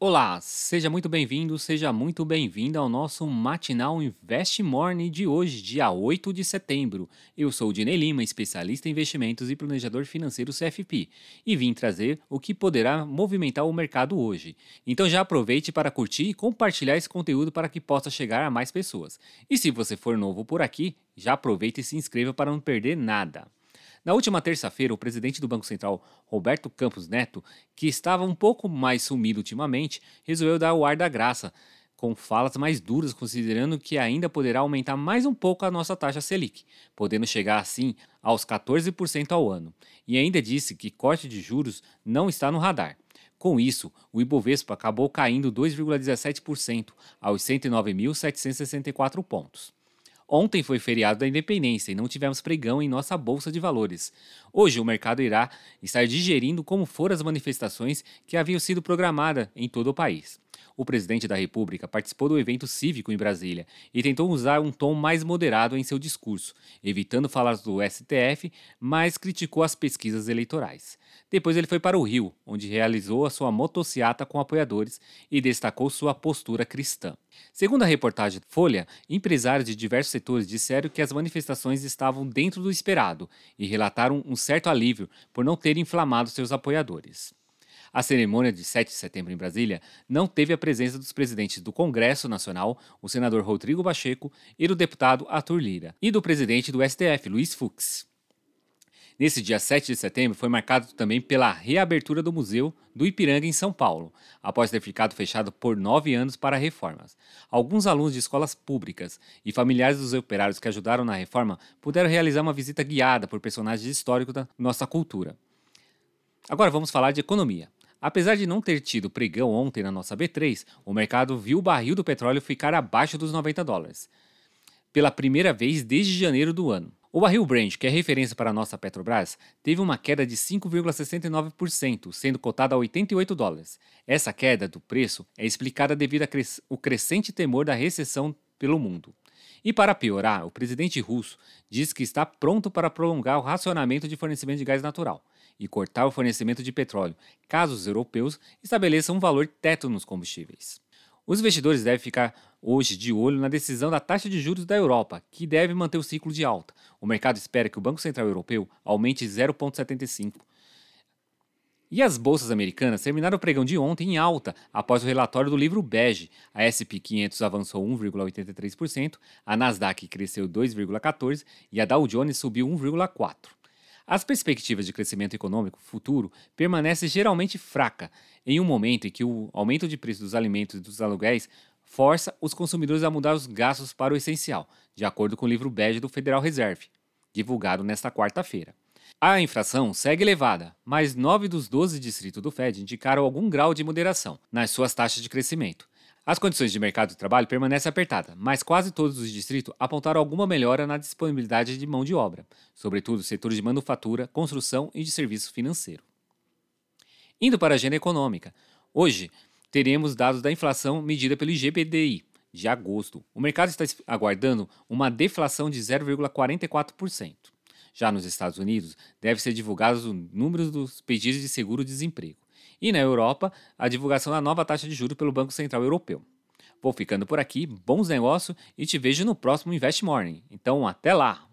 Olá, seja muito bem-vindo, seja muito bem-vinda ao nosso matinal Invest Morning de hoje, dia 8 de setembro. Eu sou o Dinei Lima, especialista em investimentos e planejador financeiro CFP, e vim trazer o que poderá movimentar o mercado hoje. Então já aproveite para curtir e compartilhar esse conteúdo para que possa chegar a mais pessoas. E se você for novo por aqui, já aproveite e se inscreva para não perder nada. Na última terça-feira, o presidente do Banco Central, Roberto Campos Neto, que estava um pouco mais sumido ultimamente, resolveu dar o ar da graça, com falas mais duras, considerando que ainda poderá aumentar mais um pouco a nossa taxa Selic, podendo chegar assim aos 14% ao ano. E ainda disse que corte de juros não está no radar. Com isso, o Ibovespa acabou caindo 2,17% aos 109.764 pontos. Ontem foi feriado da Independência e não tivemos pregão em nossa bolsa de valores. Hoje o mercado irá estar digerindo como foram as manifestações que haviam sido programadas em todo o país. O presidente da República participou do evento cívico em Brasília e tentou usar um tom mais moderado em seu discurso, evitando falar do STF, mas criticou as pesquisas eleitorais. Depois ele foi para o Rio, onde realizou a sua motociata com apoiadores e destacou sua postura cristã. Segundo a reportagem Folha, empresários de diversos setores disseram que as manifestações estavam dentro do esperado e relataram um certo alívio por não terem inflamado seus apoiadores. A cerimônia de 7 de setembro em Brasília não teve a presença dos presidentes do Congresso Nacional, o senador Rodrigo Pacheco, e do deputado Arthur Lira, e do presidente do STF, Luiz Fux. Nesse dia 7 de setembro foi marcado também pela reabertura do Museu do Ipiranga em São Paulo, após ter ficado fechado por nove anos para reformas. Alguns alunos de escolas públicas e familiares dos operários que ajudaram na reforma puderam realizar uma visita guiada por personagens históricos da nossa cultura. Agora vamos falar de economia. Apesar de não ter tido pregão ontem na nossa B3, o mercado viu o barril do petróleo ficar abaixo dos 90 dólares, pela primeira vez desde janeiro do ano. O barril Brent, que é referência para a nossa Petrobras, teve uma queda de 5,69%, sendo cotado a 88 dólares. Essa queda do preço é explicada devido ao cres crescente temor da recessão pelo mundo. E para piorar, o presidente russo diz que está pronto para prolongar o racionamento de fornecimento de gás natural e cortar o fornecimento de petróleo, caso os europeus estabeleçam um valor teto nos combustíveis. Os investidores devem ficar hoje de olho na decisão da taxa de juros da Europa, que deve manter o ciclo de alta. O mercado espera que o Banco Central Europeu aumente 0,75. E as bolsas americanas terminaram o pregão de ontem em alta após o relatório do livro Bege. A SP 500 avançou 1,83%, a Nasdaq cresceu 2,14% e a Dow Jones subiu 1,4%. As perspectivas de crescimento econômico futuro permanecem geralmente fraca, em um momento em que o aumento de preço dos alimentos e dos aluguéis força os consumidores a mudar os gastos para o essencial, de acordo com o livro bege do Federal Reserve, divulgado nesta quarta-feira. A inflação segue elevada, mas nove dos 12 distritos do Fed indicaram algum grau de moderação nas suas taxas de crescimento. As condições de mercado de trabalho permanecem apertadas, mas quase todos os distritos apontaram alguma melhora na disponibilidade de mão de obra, sobretudo setores de manufatura, construção e de serviço financeiro. Indo para a agenda econômica, hoje teremos dados da inflação medida pelo IGPDI de agosto. O mercado está aguardando uma deflação de 0,44%. Já nos Estados Unidos, deve ser divulgados os números dos pedidos de seguro-desemprego. E na Europa, a divulgação da nova taxa de juros pelo Banco Central Europeu. Vou ficando por aqui, bons negócios e te vejo no próximo Invest Morning. Então, até lá!